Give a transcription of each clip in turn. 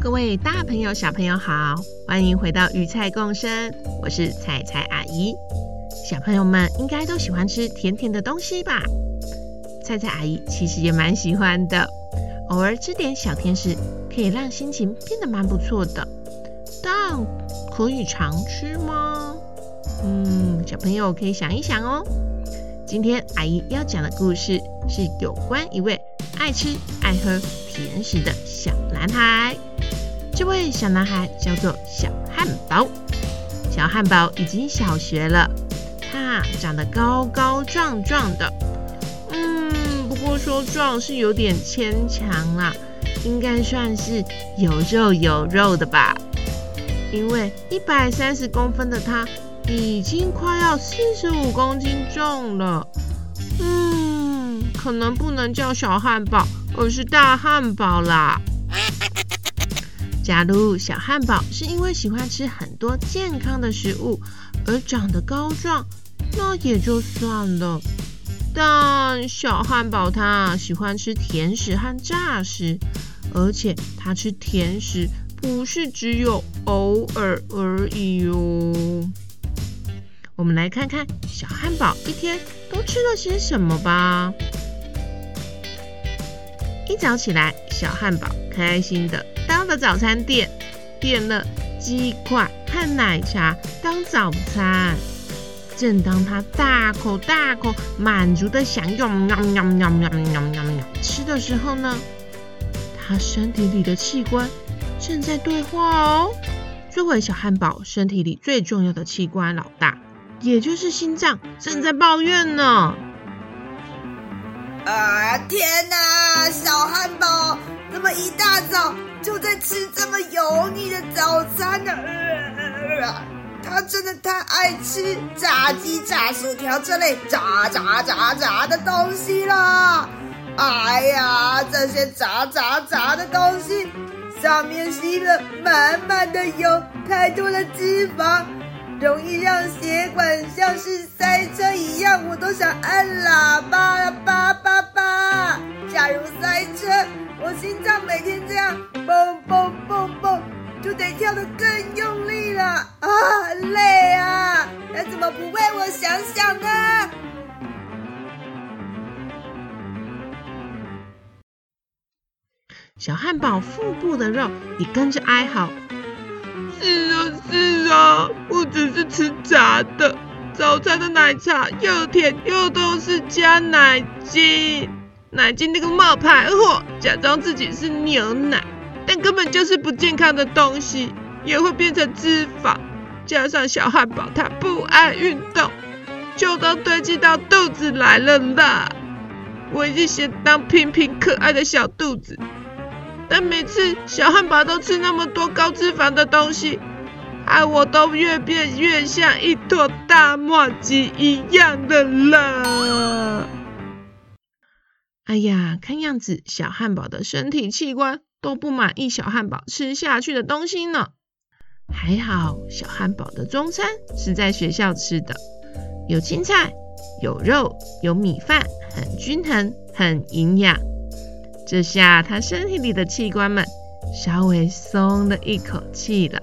各位大朋友、小朋友好，欢迎回到鱼菜共生，我是菜菜阿姨。小朋友们应该都喜欢吃甜甜的东西吧？菜菜阿姨其实也蛮喜欢的，偶尔吃点小甜食，可以让心情变得蛮不错的。但可以常吃吗？嗯，小朋友可以想一想哦。今天阿姨要讲的故事是有关一位爱吃爱喝甜食的小男孩。这位小男孩叫做小汉堡。小汉堡已经小学了，他长得高高壮壮的。嗯，不过说壮是有点牵强啦，应该算是有肉有肉的吧。因为一百三十公分的他，已经快要四十五公斤重了。嗯，可能不能叫小汉堡，而是大汉堡啦。假如小汉堡是因为喜欢吃很多健康的食物而长得高壮，那也就算了。但小汉堡他喜欢吃甜食和炸食，而且他吃甜食不是只有偶尔而已哟。我们来看看小汉堡一天都吃了些什么吧。一早起来，小汉堡开心的的早餐店，点了鸡块和奶茶当早餐。正当他大口大口满足的享用喵喵喵喵喵喵喵吃的时候呢，他身体里的器官正在对话哦。作为小汉堡身体里最重要的器官老大，也就是心脏，正在抱怨呢。啊天哪！小汉堡怎么一大早就在吃这么油腻的早餐呢？呃，他真的太爱吃炸鸡、炸薯条这类炸炸炸炸的东西了。哎呀，这些炸炸炸的东西上面吸了满满的油，太多的脂肪。容易让血管像是塞车一样，我都想按喇叭了，得跳得更用力了啊，很累啊！那怎么不为我想想呢？小汉堡腹部的肉也跟着哀嚎。是啊是啊，我只是吃炸的，早餐的奶茶又甜又都是加奶精，奶精那个冒牌货，假装自己是牛奶，但根本就是不健康的东西，也会变成脂肪。加上小汉堡他不爱运动，就都堆积到肚子来了啦。我已经想当平平可爱的小肚子。但每次小汉堡都吃那么多高脂肪的东西，害我都越变越像一坨大麻糬一样的了。哎呀，看样子小汉堡的身体器官都不满意小汉堡吃下去的东西呢。还好小汉堡的中餐是在学校吃的，有青菜，有肉，有米饭，很均衡，很营养。这下他身体里的器官们稍微松了一口气了。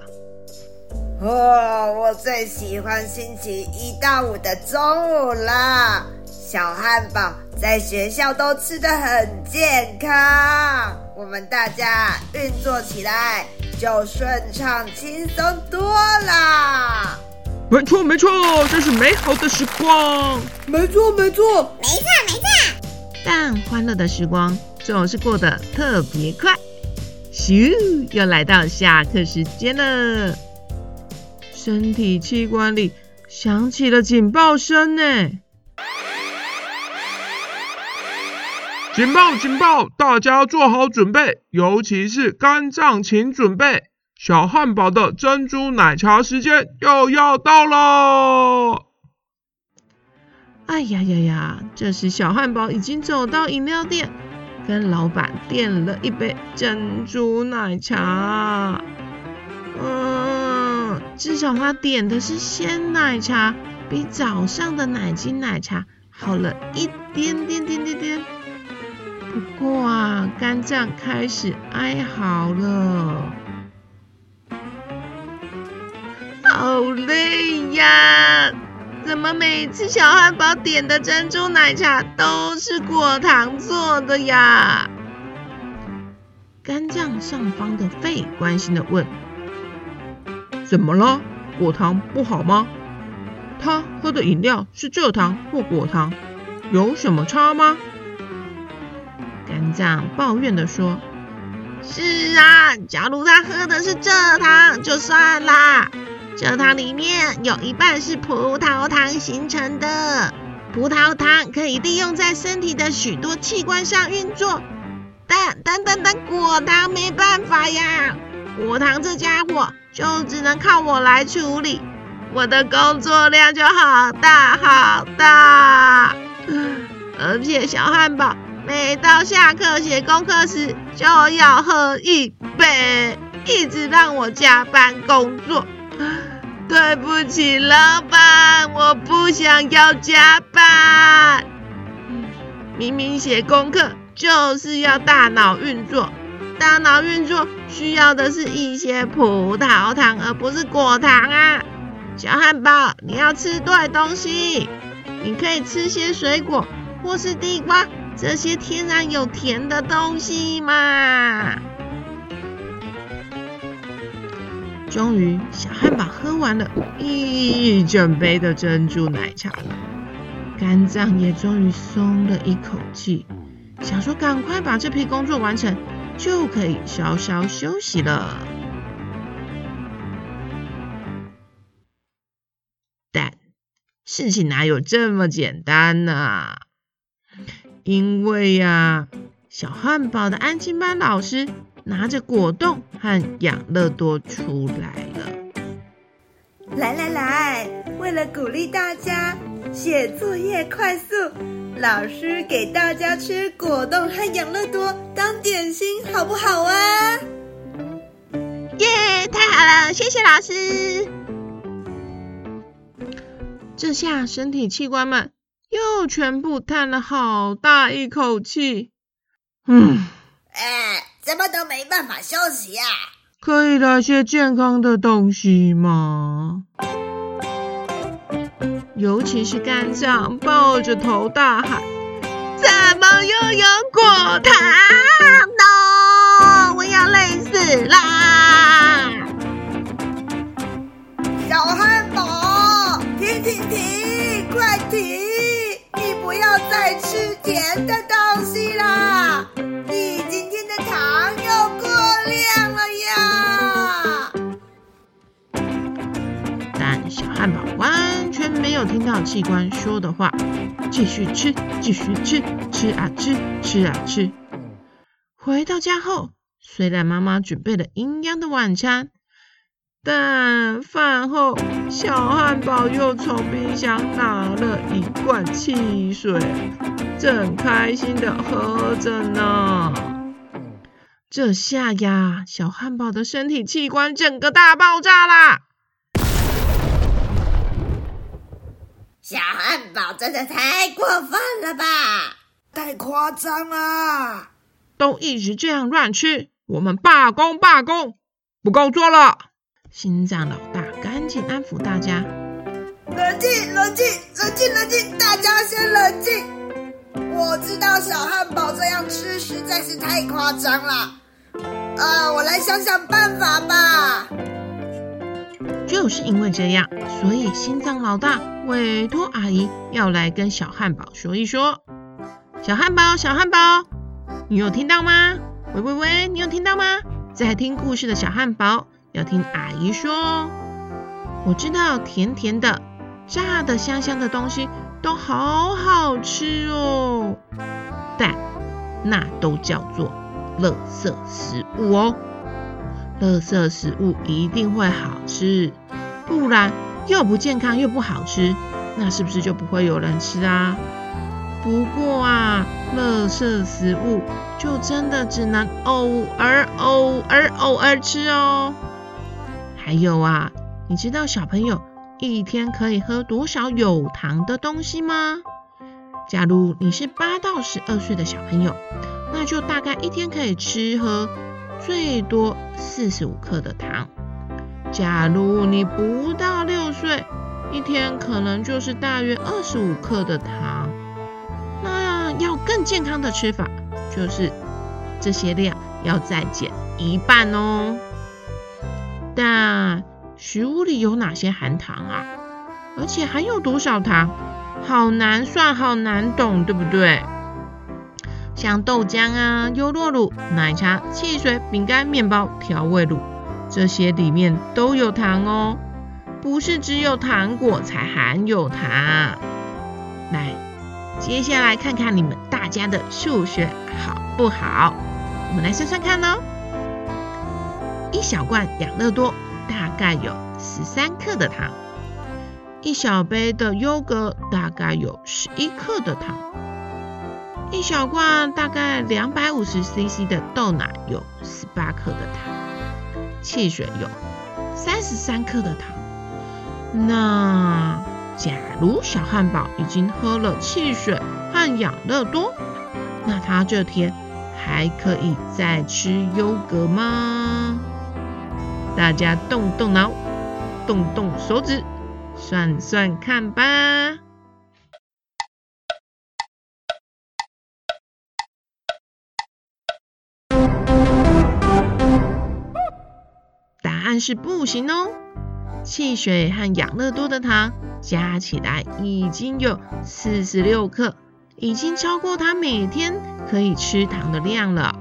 哦，我最喜欢星期一到五的中午啦！小汉堡在学校都吃得很健康，我们大家运作起来就顺畅轻松多啦。没错没错，这是美好的时光。没错没错，没错没错。但欢乐的时光。总是过得特别快，咻，又来到下课时间了。身体器官里响起了警报声呢。警报！警报！大家做好准备，尤其是肝脏，请准备。小汉堡的珍珠奶茶时间又要到了。哎呀呀呀！这时小汉堡已经走到饮料店，跟老板点了一杯珍珠奶茶。嗯，至少他点的是鲜奶茶，比早上的奶精奶茶好了一点点点点点。不过啊，肝脏开始哀嚎了，好累呀！怎么每次小汉堡点的珍珠奶茶都是果糖做的呀？肝脏上方的肺关心的问：“怎么了？果糖不好吗？他喝的饮料是蔗糖或果糖，有什么差吗？”肝脏抱怨的说：“是啊，假如他喝的是蔗糖就算啦。”蔗糖里面有一半是葡萄糖形成的，葡萄糖可以利用在身体的许多器官上运作，但但但但果糖没办法呀，果糖这家伙就只能靠我来处理，我的工作量就好大好大，而且小汉堡。每到下课写功课时就要喝一杯，一直让我加班工作。对不起，老板，我不想要加班。明明写功课就是要大脑运作，大脑运作需要的是一些葡萄糖，而不是果糖啊。小汉堡，你要吃对东西，你可以吃些水果或是地瓜，这些天然有甜的东西嘛。终于，小汉堡喝完了一整杯的珍珠奶茶了，肝脏也终于松了一口气，想说赶快把这批工作完成，就可以稍稍休息了。但事情哪有这么简单呢？因为呀，小汉堡的安亲班老师。拿着果冻和养乐多出来了。来来来，为了鼓励大家写作业快速，老师给大家吃果冻和养乐多当点心，好不好啊？耶，太好了，谢谢老师。这下身体器官们又全部叹了好大一口气。嗯，哎。怎么都没办法休息呀？可以来些健康的东西吗？尤其是肝脏抱着头大喊：“怎么又有果糖呢？我要累死啦！”小汉堡，停停停，快停！爱吃甜的东西啦！你今天的糖又过量了呀！但小汉堡完全没有听到器官说的话，继续吃，继续吃，吃啊吃，吃啊吃。回到家后，虽然妈妈准备了营养的晚餐，但饭后小汉堡又从冰箱拿了一罐汽水，正开心的喝着呢。这下呀，小汉堡的身体器官整个大爆炸啦！小汉堡真的太过分了吧！太夸张了！都一直这样乱吃，我们罢工罢工，不够做了！心脏老大赶紧安抚大家：冷静，冷静，冷静，冷静！大家先冷静。我知道小汉堡这样吃实在是太夸张了，啊、呃，我来想想办法吧。就是因为这样，所以心脏老大委托阿姨要来跟小汉堡说一说。小汉堡，小汉堡，你有听到吗？喂喂喂，你有听到吗？在听故事的小汉堡要听阿姨说。我知道甜甜的、炸的香香的东西都好好吃哦，但那都叫做垃圾食物哦。垃圾食物一定会好吃，不然又不健康又不好吃，那是不是就不会有人吃啊？不过啊，垃圾食物就真的只能偶尔、偶尔、偶尔吃哦。还有啊，你知道小朋友一天可以喝多少有糖的东西吗？假如你是八到十二岁的小朋友，那就大概一天可以吃喝。最多四十五克的糖。假如你不到六岁，一天可能就是大约二十五克的糖。那要更健康的吃法，就是这些量要再减一半哦。但食物里有哪些含糖啊？而且含有多少糖？好难算，好难懂，对不对？像豆浆啊、优酪乳、奶茶、汽水、饼干、面包、调味乳，这些里面都有糖哦，不是只有糖果才含有糖。来，接下来看看你们大家的数学好不好？我们来算算看哦。一小罐养乐多大概有十三克的糖，一小杯的优格大概有十一克的糖。一小罐大概两百五十 CC 的豆奶有十八克的糖，汽水有三十三克的糖。那假如小汉堡已经喝了汽水和养乐多，那他这天还可以再吃优格吗？大家动动脑，动动手指，算算看吧。答案是不行哦，汽水和养乐多的糖加起来已经有四十六克，已经超过他每天可以吃糖的量了。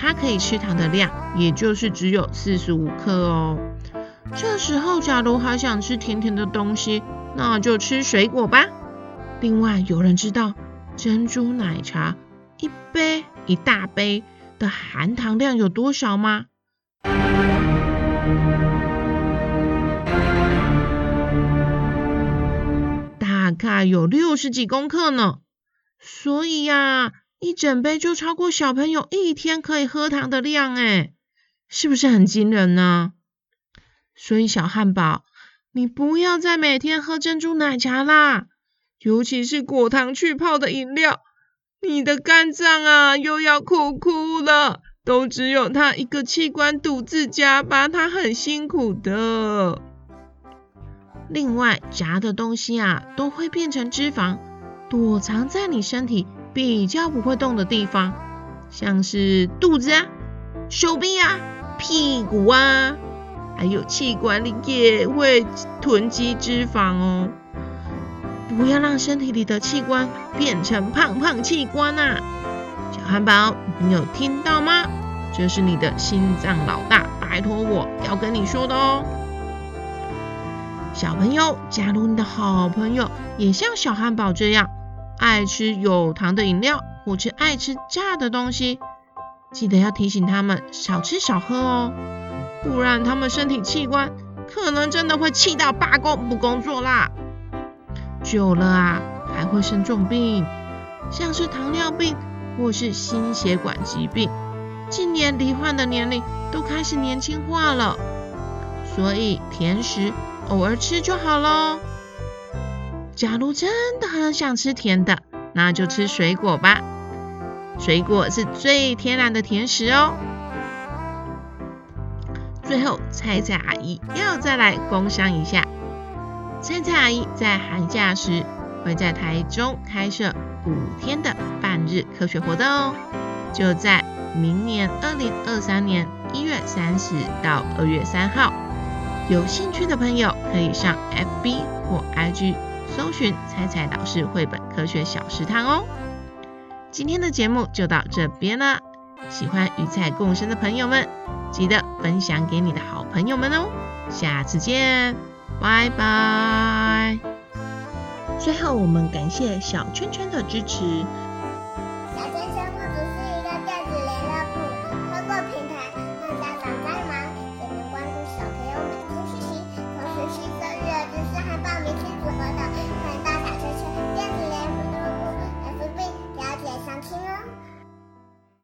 他可以吃糖的量，也就是只有四十五克哦。这时候，假如还想吃甜甜的东西，那就吃水果吧。另外，有人知道珍珠奶茶一杯一大杯的含糖量有多少吗？大概有六十几公克呢，所以呀，一整杯就超过小朋友一天可以喝糖的量，诶，是不是很惊人呢？所以小汉堡，你不要再每天喝珍珠奶茶啦，尤其是果糖去泡的饮料，你的肝脏啊又要哭哭了。都只有他一个器官独自加班，他很辛苦的。另外，炸的东西啊，都会变成脂肪，躲藏在你身体比较不会动的地方，像是肚子啊、手臂啊、屁股啊，还有气管里也会囤积脂肪哦。不要让身体里的器官变成胖胖器官啊！小汉堡，你有听到吗？这是你的心脏老大，拜托我要跟你说的哦。小朋友，假如你的好朋友也像小汉堡这样，爱吃有糖的饮料，或是爱吃炸的东西，记得要提醒他们少吃少喝哦，不然他们身体器官可能真的会气到罢工不工作啦。久了啊，还会生重病，像是糖尿病或是心血管疾病。近年罹患的年龄都开始年轻化了，所以甜食偶尔吃就好喽。假如真的很想吃甜的，那就吃水果吧。水果是最天然的甜食哦。最后，菜菜阿姨要再来工商一下。菜菜阿姨在寒假时会在台中开设五天的半日科学活动哦，就在。明年二零二三年一月三十到二月三号，有兴趣的朋友可以上 FB 或 IG 搜寻“菜菜老师绘本科学小食堂”哦。今天的节目就到这边了，喜欢与菜共生的朋友们，记得分享给你的好朋友们哦。下次见，拜拜。最后，我们感谢小圈圈的支持。